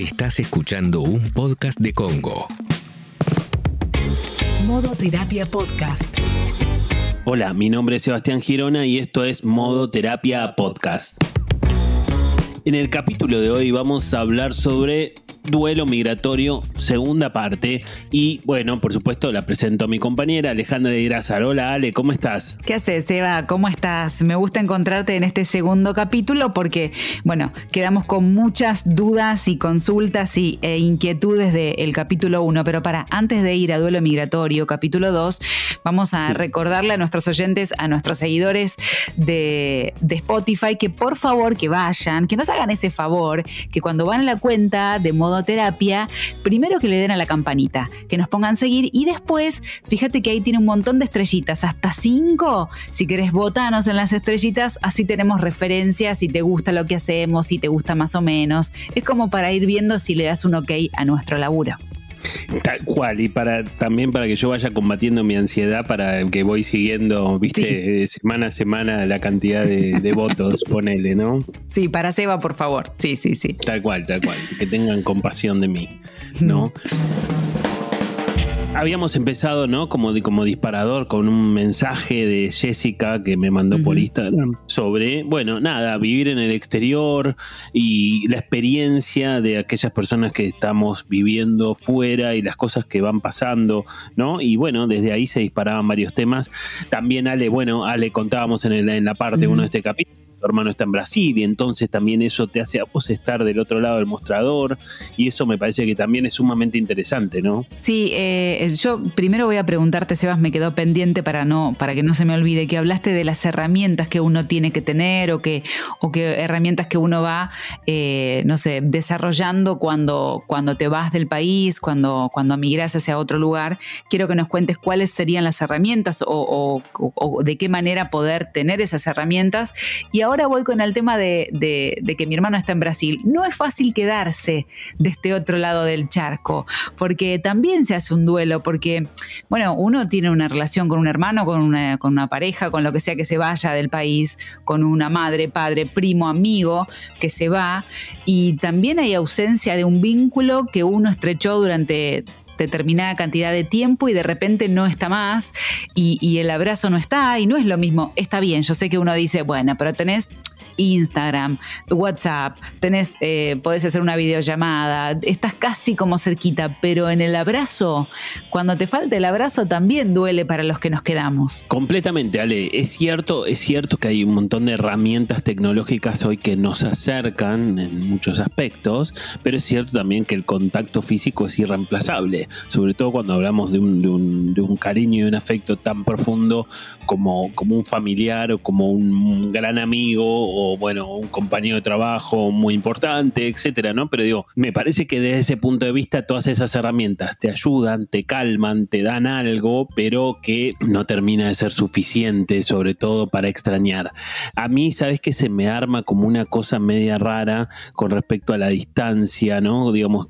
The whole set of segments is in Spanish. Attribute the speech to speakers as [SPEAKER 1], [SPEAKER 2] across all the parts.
[SPEAKER 1] Estás escuchando un podcast de Congo.
[SPEAKER 2] Modo Terapia Podcast.
[SPEAKER 3] Hola, mi nombre es Sebastián Girona y esto es Modo Terapia Podcast. En el capítulo de hoy vamos a hablar sobre Duelo Migratorio, segunda parte. Y bueno, por supuesto, la presento a mi compañera Alejandra Irazar. Hola Ale, ¿cómo estás?
[SPEAKER 4] ¿Qué haces, Eva? ¿Cómo estás? Me gusta encontrarte en este segundo capítulo porque, bueno, quedamos con muchas dudas y consultas y, e inquietudes del capítulo 1. Pero para, antes de ir a Duelo Migratorio, capítulo 2, vamos a recordarle a nuestros oyentes, a nuestros seguidores de, de Spotify, que por favor que vayan, que nos hagan ese favor, que cuando van a la cuenta de modo terapia, primero que le den a la campanita, que nos pongan seguir y después, fíjate que ahí tiene un montón de estrellitas, hasta cinco. Si querés votanos en las estrellitas, así tenemos referencias, si te gusta lo que hacemos, si te gusta más o menos. Es como para ir viendo si le das un ok a nuestro laburo.
[SPEAKER 3] Tal cual, y para también para que yo vaya combatiendo mi ansiedad para que voy siguiendo, viste, semana a semana la cantidad de, votos, ponele, ¿no?
[SPEAKER 4] Sí, para Seba, por favor. Sí, sí, sí.
[SPEAKER 3] Tal cual, tal cual. Que tengan compasión de mí, ¿no? habíamos empezado, ¿no? Como, como disparador con un mensaje de Jessica que me mandó por Instagram sobre, bueno, nada, vivir en el exterior y la experiencia de aquellas personas que estamos viviendo fuera y las cosas que van pasando, ¿no? Y bueno, desde ahí se disparaban varios temas. También Ale, bueno, Ale contábamos en, en la parte uno de este capítulo tu hermano está en Brasil y entonces también eso te hace a vos estar del otro lado del mostrador y eso me parece que también es sumamente interesante, ¿no?
[SPEAKER 4] Sí, eh, yo primero voy a preguntarte, Sebas, me quedó pendiente para no para que no se me olvide que hablaste de las herramientas que uno tiene que tener o que o que herramientas que uno va, eh, no sé, desarrollando cuando cuando te vas del país, cuando cuando migras hacia otro lugar. Quiero que nos cuentes cuáles serían las herramientas o, o de qué manera poder tener esas herramientas y ahora ahora voy con el tema de, que mi hermano está en Brasil. No es fácil quedarse de este otro lado del charco, porque también se hace un duelo, porque, bueno, uno tiene una relación con un hermano, con una, pareja, con lo que sea que se vaya del país, con una madre, padre, primo, amigo que se va, y también hay ausencia de un vínculo que uno estrechó durante determinada cantidad de tiempo y de repente no está más y, y el abrazo no está y no es lo mismo. Está bien, yo sé que uno dice, bueno, pero tenés Instagram, WhatsApp, tenés, eh, podés hacer una videollamada, estás casi como cerquita, pero en el abrazo, cuando te falta el abrazo también duele para los que nos quedamos.
[SPEAKER 3] Completamente, Ale. Es cierto, es cierto que hay un montón de herramientas tecnológicas hoy que nos acercan en muchos aspectos, pero es cierto también que el contacto físico es irreemplazable, sobre todo cuando hablamos de un, de un, cariño y un afecto tan profundo como, un familiar o como un gran amigo bueno, un compañero de trabajo muy importante, etcétera, ¿no? Pero digo, me parece que desde ese punto de vista todas esas herramientas te ayudan, te calman, te dan algo, pero que no termina de ser suficiente, sobre todo para extrañar. A mí, ¿sabes que se me arma como una cosa media rara con respecto a la distancia, ¿no? Digamos,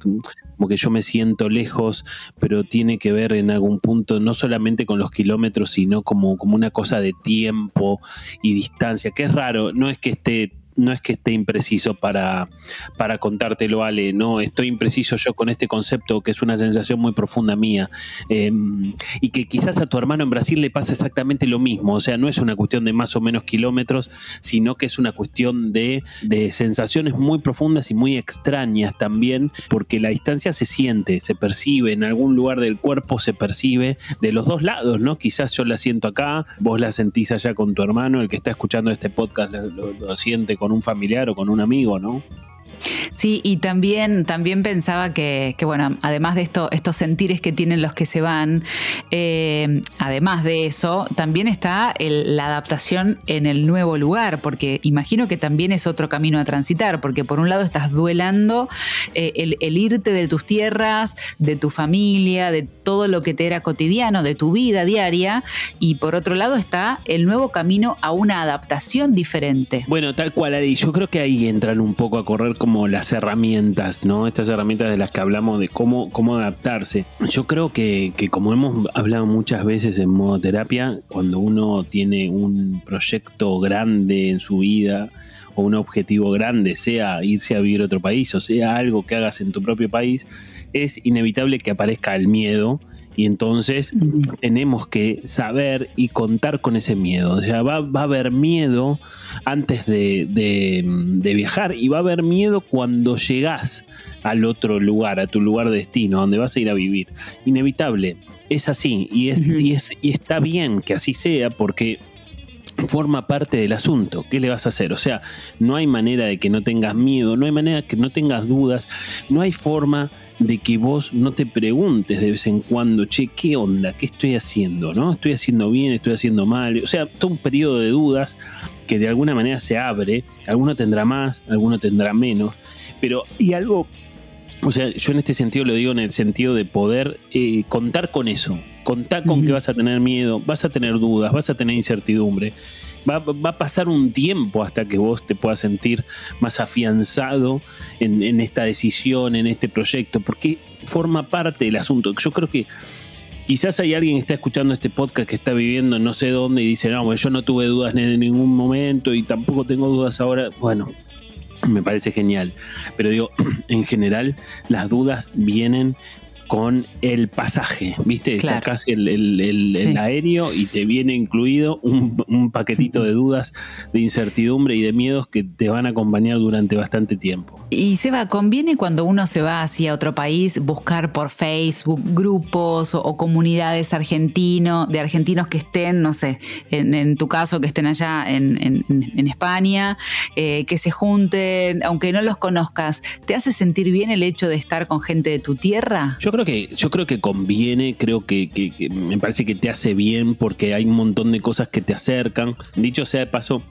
[SPEAKER 3] como que yo me siento lejos, pero tiene que ver en algún punto no solamente con los kilómetros, sino como, como una cosa de tiempo y distancia, que es raro, no es que esté no es que esté impreciso para, para contártelo, Ale, no, estoy impreciso yo con este concepto que es una sensación muy profunda mía em, y que quizás a tu hermano en Brasil le pasa exactamente lo mismo, o sea, no es una cuestión de más o menos kilómetros, sino que es una cuestión de, de sensaciones muy profundas y muy extrañas también, porque la distancia se siente, se percibe, en algún lugar del cuerpo se percibe de los dos lados, ¿no? Quizás yo la siento acá, vos la sentís allá con tu hermano, el que está escuchando este podcast lo, lo siente con un familiar o con un amigo, ¿no?
[SPEAKER 4] Sí, y también, también pensaba que, bueno, además de esto, estos sentires que tienen los que se van, eh, además de eso, también está la adaptación en el nuevo lugar, porque imagino que también es otro camino a transitar, porque por un lado estás duelando eh, el, irte de tus tierras, de tu familia, de todo lo que te era cotidiano, de tu vida diaria, y por otro lado está el nuevo camino a una adaptación diferente.
[SPEAKER 3] Bueno, tal cual, Ari, yo creo que ahí entran un poco a correr como las herramientas, ¿no? Estas herramientas de las que hablamos de cómo, cómo adaptarse. Yo creo que, como hemos hablado muchas veces en modo terapia, cuando uno tiene un proyecto grande en su vida, o un objetivo grande, sea irse a vivir a otro país o sea algo que hagas en tu propio país, es inevitable que aparezca el miedo y entonces tenemos que saber y contar con ese miedo. O sea, va, a haber miedo antes de, de, viajar y va a haber miedo cuando llegas al otro lugar, a tu lugar de destino, donde vas a ir a vivir. Inevitable. Es así y, es, y, es, y está bien que así sea porque forma parte del asunto. ¿Qué le vas a hacer? O sea, no hay manera de que no tengas miedo, no hay manera de que no tengas dudas, no hay forma de que vos no te preguntes de vez en cuando, che, ¿qué onda? ¿Qué estoy haciendo? ¿No? ¿Estoy haciendo bien? ¿Estoy haciendo mal? O sea, todo un periodo de dudas que de alguna manera se abre. Alguno tendrá más, alguno tendrá menos. Pero, y algo, o sea, yo en este sentido lo digo en el sentido de poder eh, contar con eso. Contar con que vas a tener miedo, vas a tener dudas, vas a tener incertidumbre va, a pasar un tiempo hasta que vos te puedas sentir más afianzado en, esta decisión, en este proyecto, porque forma parte del asunto. Yo creo que quizás hay alguien que está escuchando este podcast que está viviendo no sé dónde y dice, no, yo no tuve dudas en ningún momento y tampoco tengo dudas ahora. Bueno, me parece genial. Pero digo, en general, las dudas vienen con el pasaje, ¿viste? Claro. Sacás el, aéreo y te viene incluido un, paquetito de dudas, de incertidumbre y de miedos que te van a acompañar durante bastante tiempo.
[SPEAKER 4] Y Seba, ¿conviene cuando uno se va hacia otro país buscar por Facebook grupos o, comunidades argentinos, de argentinos que estén, no sé, en, tu caso, que estén allá en, España, eh, que se junten, aunque no los conozcas, ¿te hace sentir bien el hecho de estar con gente de tu tierra?
[SPEAKER 3] Yo creo que, yo creo que conviene, creo que, me parece que te hace bien porque hay un montón de cosas que te acercan. Dicho sea de paso,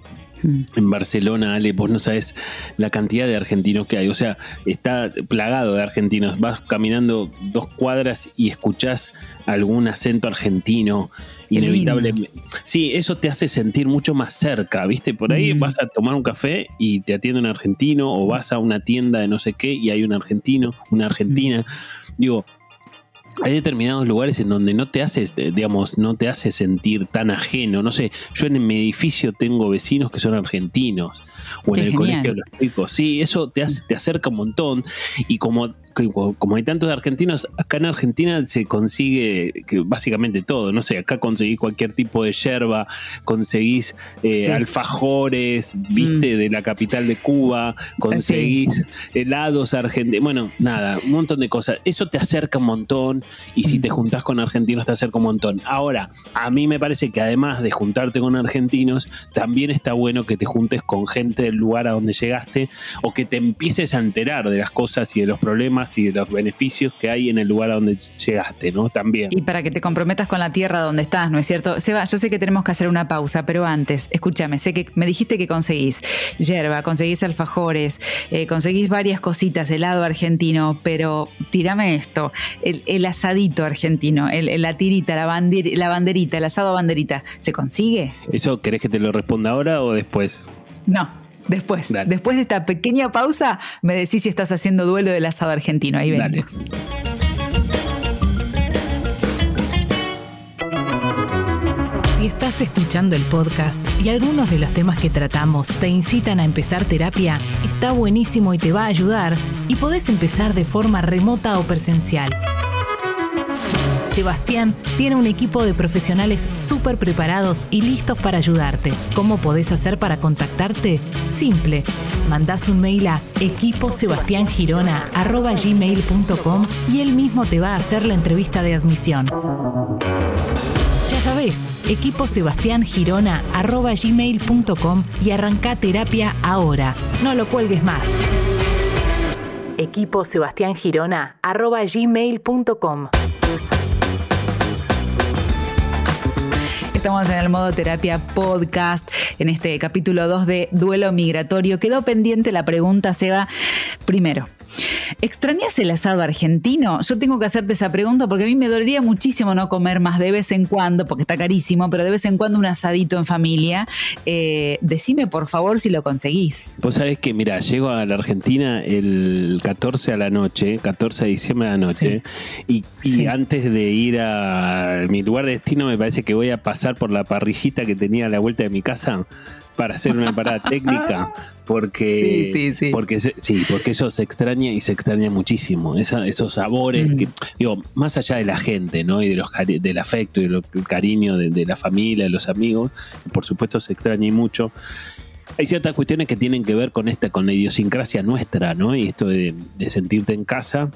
[SPEAKER 3] hmm. en Barcelona, Ale, vos no sabes la cantidad de argentinos que hay. O sea, está plagado de argentinos. Vas caminando dos cuadras y escuchás algún acento argentino. Inevitablemente. Sí, eso te hace sentir mucho más cerca, ¿viste? Por ahí hmm. vas a tomar un café y te atiende un argentino, o vas a una tienda de no sé qué y hay un argentino, una argentina. Hmm. Digo, hay determinados lugares en donde no te haces, digamos, no te hace sentir tan ajeno. No sé, yo en mi edificio tengo vecinos que son argentinos, o en el colegio de los chicos. Sí, eso te, hace, te acerca un montón. Y como como hay tantos argentinos, acá en Argentina se consigue básicamente todo. No sé, acá conseguís cualquier tipo de yerba, conseguís eh, alfajores, viste, mm. de la capital de Cuba, conseguís helados argentinos. Bueno, nada, un montón de cosas. Eso te acerca un montón y si mm. te juntás con argentinos te acerca un montón. Ahora, a mí me parece que además de juntarte con argentinos, también está bueno que te juntes con gente del lugar a donde llegaste o que te empieces a enterar de las cosas y de los problemas y los beneficios que hay en el lugar a donde llegaste, ¿no? También.
[SPEAKER 4] Y para que te comprometas con la tierra donde estás, ¿no es cierto? Seba, yo sé que tenemos que hacer una pausa, pero antes, escúchame, sé que me dijiste que conseguís yerba, conseguís alfajores, eh, conseguís varias cositas, helado argentino, pero tírame esto, el, asadito argentino, el, la tirita, la, la banderita, el asado banderita, ¿se consigue?
[SPEAKER 3] ¿Eso querés que te lo responda ahora o después?
[SPEAKER 4] No, Después, después de esta pequeña pausa, me decís si estás haciendo duelo del asado argentino. Ahí venimos.
[SPEAKER 2] Si estás escuchando el podcast y algunos de los temas que tratamos te incitan a empezar terapia, está buenísimo y te va a ayudar y podés empezar de forma remota o presencial. Sebastián tiene un equipo de profesionales súper preparados y listos para ayudarte. ¿Cómo podés hacer para contactarte? Simple. Mandás un mail a equiposebastiangirona.gmail.com y él mismo te va a hacer la entrevista de admisión. Ya sabés, equiposebastiangirona.gmail.com y arranca terapia ahora. No lo cuelgues más equiposebastiangirona.gmail.com
[SPEAKER 4] Estamos en el modo terapia podcast en este capítulo 2 de Duelo Migratorio. Quedó pendiente la pregunta, Seba. Primero, ¿Extrañas el asado argentino? Yo tengo que hacerte esa pregunta porque a mí me dolería muchísimo no comer más de vez en cuando, porque está carísimo, pero de vez en cuando un asadito en familia. Eh, decime por favor si lo conseguís.
[SPEAKER 3] Vos sabés que, mira, llego a la Argentina el 14 a la noche, 14 de diciembre a la noche, y, antes de ir a mi lugar de destino me parece que voy a pasar por la parrillita que tenía a la vuelta de mi casa para hacer una parada técnica porque
[SPEAKER 4] Sí, sí, sí.
[SPEAKER 3] porque sí porque eso se extraña y se extraña muchísimo Esa- esos sabores
[SPEAKER 4] Mm.
[SPEAKER 3] que digo más allá de la gente no y de los del afecto y del cariño de, de la familia de los amigos por supuesto se extraña y mucho hay ciertas cuestiones que tienen que ver con esta con la idiosincrasia nuestra no y esto de, de sentirte en casa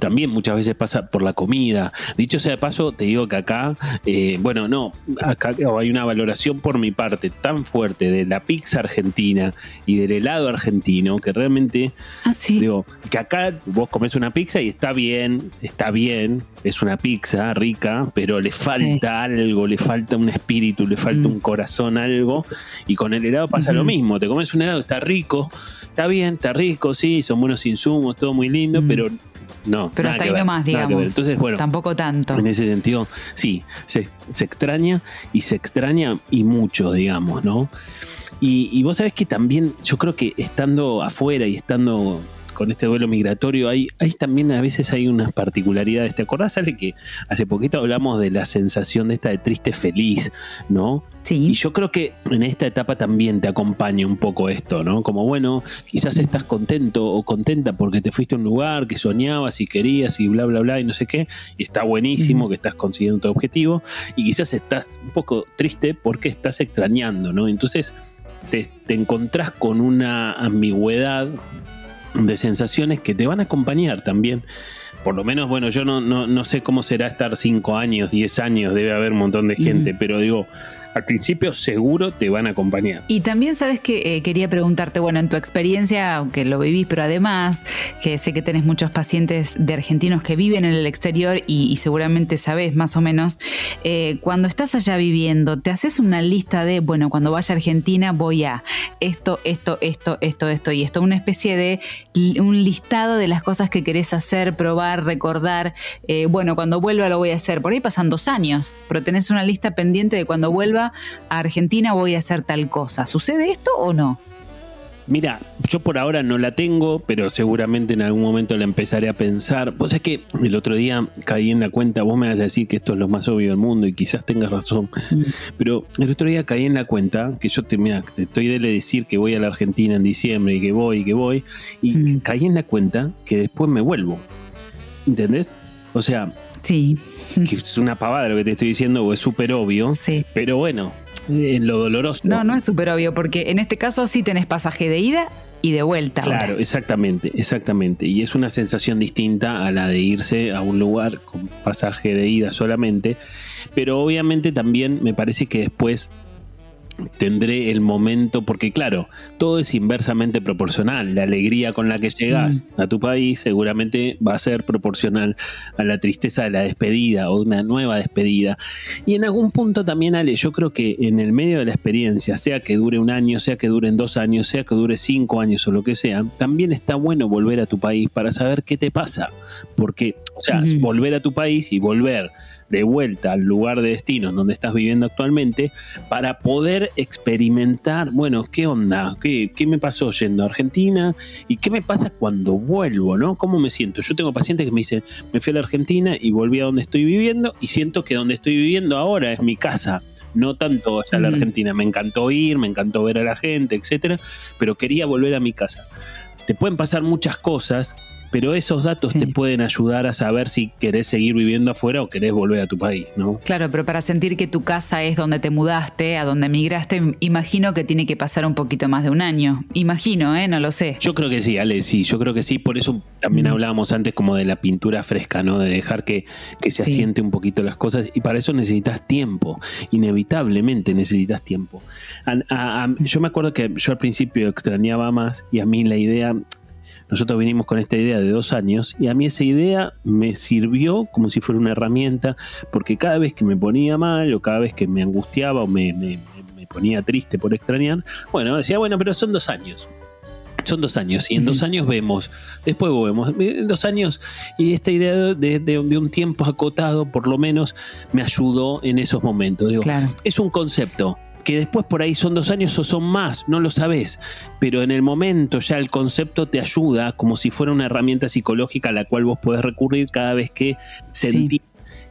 [SPEAKER 3] también muchas veces pasa por la comida. Dicho sea de paso, te digo que acá, eh, bueno, no, acá hay una valoración por mi parte tan fuerte de la pizza argentina y del helado argentino que realmente,
[SPEAKER 4] Ah, sí.
[SPEAKER 3] digo, que acá vos comes una pizza y está bien, está bien, es una pizza rica, pero le falta algo, le falta un espíritu, le falta
[SPEAKER 4] Mm.
[SPEAKER 3] un corazón, algo. Y con el helado pasa lo mismo, te comes un helado, está rico, está bien, está rico, sí, son buenos insumos, todo muy lindo,
[SPEAKER 4] Mm.
[SPEAKER 3] pero no.
[SPEAKER 4] Pero hasta ahí
[SPEAKER 3] ver,
[SPEAKER 4] nomás, digamos.
[SPEAKER 3] Entonces, bueno,
[SPEAKER 4] Tampoco tanto.
[SPEAKER 3] en ese sentido, sí, se, se extraña y se extraña y mucho, digamos, ¿no? Y, y vos sabés que también, yo creo que estando afuera y estando con este duelo migratorio, hay, hay también a veces hay unas particularidades. ¿Te acordás, Ale, que hace poquito hablamos de la sensación de esta de triste feliz, ¿no? Y
[SPEAKER 4] Sí.
[SPEAKER 3] yo creo que en esta etapa también te acompaña un poco esto, ¿no? Como, bueno, quizás estás contento o contenta porque te fuiste a un lugar que soñabas y querías y bla, bla, bla y no sé qué, y está buenísimo que estás consiguiendo tu objetivo, y quizás estás un poco triste porque estás extrañando, ¿no? Entonces te, te encontrás con una ambigüedad de sensaciones que te van a acompañar también. Por lo menos, bueno, yo no, no, no sé cómo será estar 5 años, 10 años, debe haber un montón de gente, pero digo, al principio seguro te van a acompañar.
[SPEAKER 4] Y también sabes que eh, quería preguntarte, bueno, en tu experiencia, aunque lo vivís, pero además, que sé que tenés muchos pacientes de argentinos que viven en el exterior y, y seguramente sabés más o menos, eh, cuando estás allá viviendo, te haces una lista de, bueno, cuando vaya a Argentina voy a esto, esto, esto, esto, esto y esto, una especie de un listado de las cosas que querés hacer, probar, recordar, eh, bueno, cuando vuelva lo voy a hacer, por ahí pasan dos años, pero tenés una lista pendiente de cuando vuelva a Argentina voy a hacer tal cosa. ¿Sucede esto o no?
[SPEAKER 3] Mira, yo por ahora no la tengo, pero seguramente en algún momento la empezaré a pensar. Vos es que el otro día caí en la cuenta, vos me vas a decir que esto es lo más obvio del mundo y quizás tengas razón, pero el otro día caí en la cuenta que yo te, mira, te estoy de decir que voy a la Argentina en diciembre y que voy y que voy, y
[SPEAKER 4] Mm.
[SPEAKER 3] caí en la cuenta que después me vuelvo. ¿Entendés? O sea,
[SPEAKER 4] Sí,
[SPEAKER 3] que es una pavada lo que te estoy diciendo, o es súper obvio,
[SPEAKER 4] sí.
[SPEAKER 3] pero bueno, en lo doloroso.
[SPEAKER 4] No, no es súper obvio, porque en este caso sí tenés pasaje de ida y de vuelta. ahora.
[SPEAKER 3] Claro, exactamente, exactamente. Y es una sensación distinta a la de irse a un lugar con pasaje de ida solamente. Pero obviamente también me parece que después tendré el momento, porque claro, todo es inversamente proporcional. La alegría con la que llegas a tu país seguramente va a ser proporcional a la tristeza de la despedida o una nueva despedida. Y en algún punto también, Ale, yo creo que en el medio de la experiencia, sea que dure un año, sea que duren dos años, sea que dure cinco años o lo que sea, también está bueno volver a tu país para saber qué te pasa. Porque, o sea, volver a tu país y volver de vuelta al lugar de destino en donde estás viviendo actualmente para poder experimentar, bueno, ¿qué onda? ¿Qué, qué me pasó yendo a Argentina? ¿Y qué me pasa cuando vuelvo? ¿no? ¿Cómo me siento? Yo tengo pacientes que me dicen, me fui a la Argentina y volví a donde estoy viviendo y siento que donde estoy viviendo ahora es mi casa, no tanto allá a la. Argentina. Me encantó ir, me encantó ver a la gente, etcétera, pero quería volver a mi casa. Te pueden pasar muchas cosas, pero esos datos
[SPEAKER 4] Sí.
[SPEAKER 3] te pueden ayudar a saber si querés seguir viviendo afuera o querés volver a tu país, ¿no?
[SPEAKER 4] Claro, pero para sentir que tu casa es donde te mudaste, a donde emigraste, imagino que tiene que pasar un poquito más de un año. Imagino, ¿eh? No lo sé.
[SPEAKER 3] Yo creo que sí, Ale, sí, yo creo que sí, por eso también hablábamos antes como de la pintura fresca, ¿no? De dejar que, que se
[SPEAKER 4] Sí.
[SPEAKER 3] asiente un poquito las cosas y para eso necesitas tiempo, inevitablemente necesitas tiempo. A- a- a- yo me acuerdo que yo al principio extrañaba más y a mí la idea, nosotros vinimos con esta idea de dos años y a mí esa idea me sirvió como si fuera una herramienta porque cada vez que me ponía mal o cada vez que me angustiaba o me, me- me ponía triste por extrañar, bueno, decía, bueno, pero son dos años. Son dos años y en dos años vemos, después vemos, en dos años y esta idea de, de- de un tiempo acotado por lo menos me ayudó en esos momentos. Digo,
[SPEAKER 4] Claro.
[SPEAKER 3] es un concepto que después por ahí son dos años o son más, no lo sabes, pero en el momento ya el concepto te ayuda como si fuera una herramienta psicológica a la cual vos podés recurrir cada vez que sentís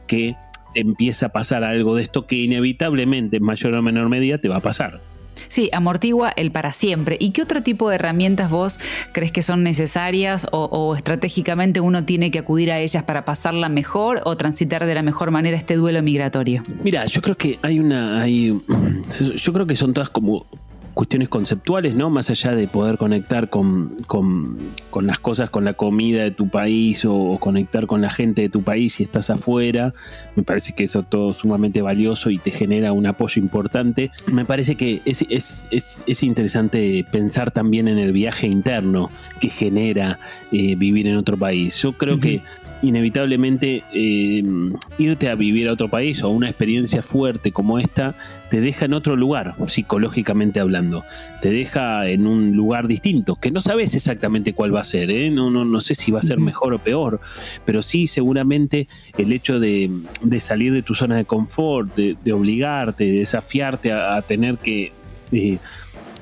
[SPEAKER 3] que empieza a pasar algo de esto que inevitablemente en mayor o menor medida te va a pasar.
[SPEAKER 4] Sí, amortigua el para siempre. ¿Y qué otro tipo de herramientas vos crees que son necesarias o, estratégicamente uno tiene que acudir a ellas para pasarla mejor o transitar de la mejor manera este duelo migratorio?
[SPEAKER 3] Mira, yo creo que hay una, yo creo que son todas como cuestiones conceptuales, ¿no? Más allá de poder conectar con, con, las cosas, con la comida de tu país o, conectar con la gente de tu país si estás afuera, me parece que eso es todo sumamente valioso y te genera un apoyo importante. Me parece que es, es, es, interesante pensar también en el viaje interno que genera eh, vivir en otro país. Yo creo que inevitablemente eh, irte a vivir a otro país o una experiencia fuerte como esta te deja en otro lugar, psicológicamente hablando. Te deja en un lugar distinto, que no sabes exactamente cuál va a ser, ¿eh? no, no, no sé si va a ser mejor o peor, pero sí seguramente el hecho de, salir de tu zona de confort, de, obligarte, de desafiarte a, tener que... Eh,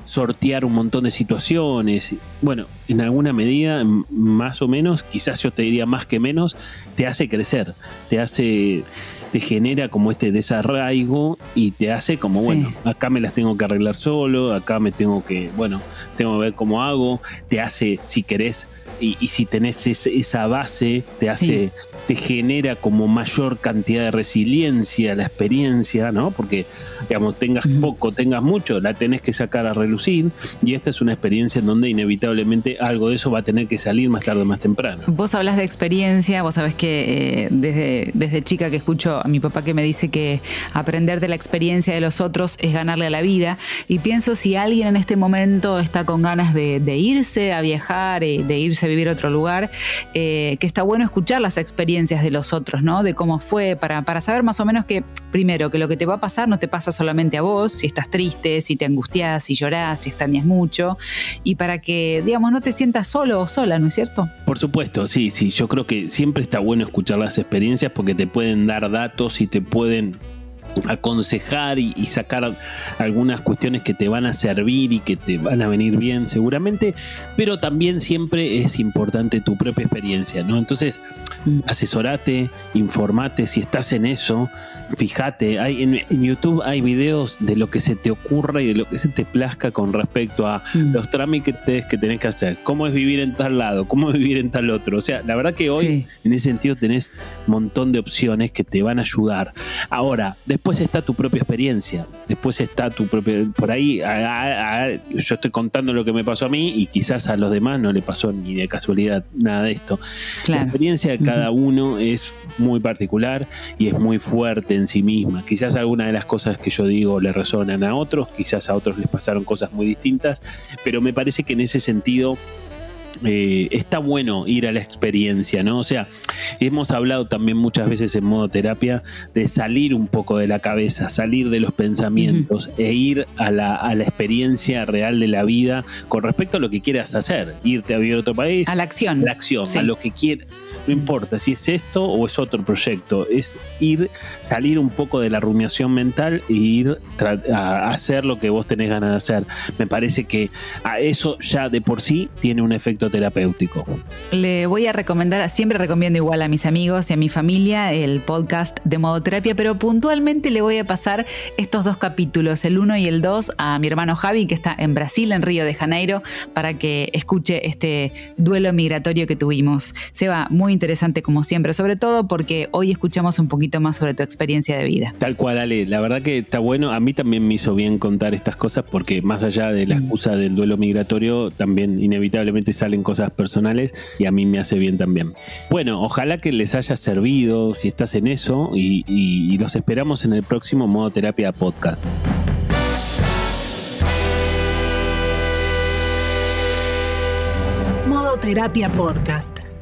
[SPEAKER 3] sortear un montón de situaciones. Bueno, en alguna medida, más o menos, quizás yo te diría más que menos, te hace crecer, te hace, te genera como este desarraigo y te hace como, bueno, acá me las tengo que arreglar solo, acá me tengo que, bueno, tengo que ver cómo hago, te hace, si querés, y, si tenés esa base, te hace te genera como mayor cantidad de resiliencia la experiencia, ¿no? Porque, digamos, tengas poco, tengas mucho, la tenés que sacar a relucir y esta es una experiencia en donde inevitablemente algo de eso va a tener que salir más tarde o más temprano.
[SPEAKER 4] Vos hablas de experiencia, vos sabés que eh, desde, desde chica que escucho a mi papá que me dice que aprender de la experiencia de los otros es ganarle a la vida y pienso si alguien en este momento está con ganas de, irse a viajar, y de irse a vivir a otro lugar, eh, que está bueno escuchar las experiencias de los otros, ¿no? De cómo fue, para, para saber más o menos que, primero, que lo que te va a pasar no te pasa solamente a vos, si estás triste, si te angustias, si llorás, si extrañas mucho, y para que, digamos, no te sientas solo o sola, ¿no es cierto?
[SPEAKER 3] Por supuesto, sí, sí, yo creo que siempre está bueno escuchar las experiencias porque te pueden dar datos y te pueden aconsejar y, sacar algunas cuestiones que te van a servir y que te van a venir bien seguramente, pero también siempre es importante tu propia experiencia, ¿no? Entonces, mm. asesorate, informate, si estás en eso, fíjate, hay, en, YouTube hay videos de lo que se te ocurra y de lo que se te plazca con respecto a mm. los trámites que tenés que hacer, cómo es vivir en tal lado, cómo es vivir en tal otro, o sea, la verdad que hoy en ese sentido tenés un montón de opciones que te van a ayudar. Ahora, después después está tu propia experiencia, después está tu propia... Por ahí yo estoy contando lo que me pasó a mí y quizás a los demás no le pasó ni de casualidad nada de esto. La experiencia de cada uno es muy particular y es muy fuerte en sí misma. Quizás algunas de las cosas que yo digo le resonan a otros, quizás a otros les pasaron cosas muy distintas, pero me parece que en ese sentido eh, está bueno ir a la experiencia, ¿no? O sea, hemos hablado también muchas veces en modo terapia de salir un poco de la cabeza, salir de los pensamientos e ir a la, experiencia real de la vida con respecto a lo que quieras hacer, irte a vivir a otro país.
[SPEAKER 4] A la acción.
[SPEAKER 3] A la acción, a lo que quieras. No importa si es esto o es otro proyecto, es ir, salir un poco de la rumiación mental e ir a hacer lo que vos tenés ganas de hacer. Me parece que a eso ya de por sí tiene un efecto terapéutico.
[SPEAKER 4] Le voy a recomendar, siempre recomiendo igual a mis amigos y a mi familia el podcast de Modoterapia, pero puntualmente le voy a pasar estos dos capítulos, el 1 y el 2, a mi hermano Javi, que está en Brasil, en Río de Janeiro, para que escuche este duelo migratorio que tuvimos. Se va muy interesante como siempre, sobre todo porque hoy escuchamos un poquito más sobre tu experiencia de vida.
[SPEAKER 3] Tal cual, Ale, la verdad que está bueno. A mí también me hizo bien contar estas cosas porque más allá de la mm. excusa del duelo migratorio, también inevitablemente sale cosas personales y a mí me hace bien también. Bueno, ojalá que les haya servido si estás en eso y, y los esperamos en el próximo Modo Terapia Podcast.
[SPEAKER 2] Modo Terapia Podcast.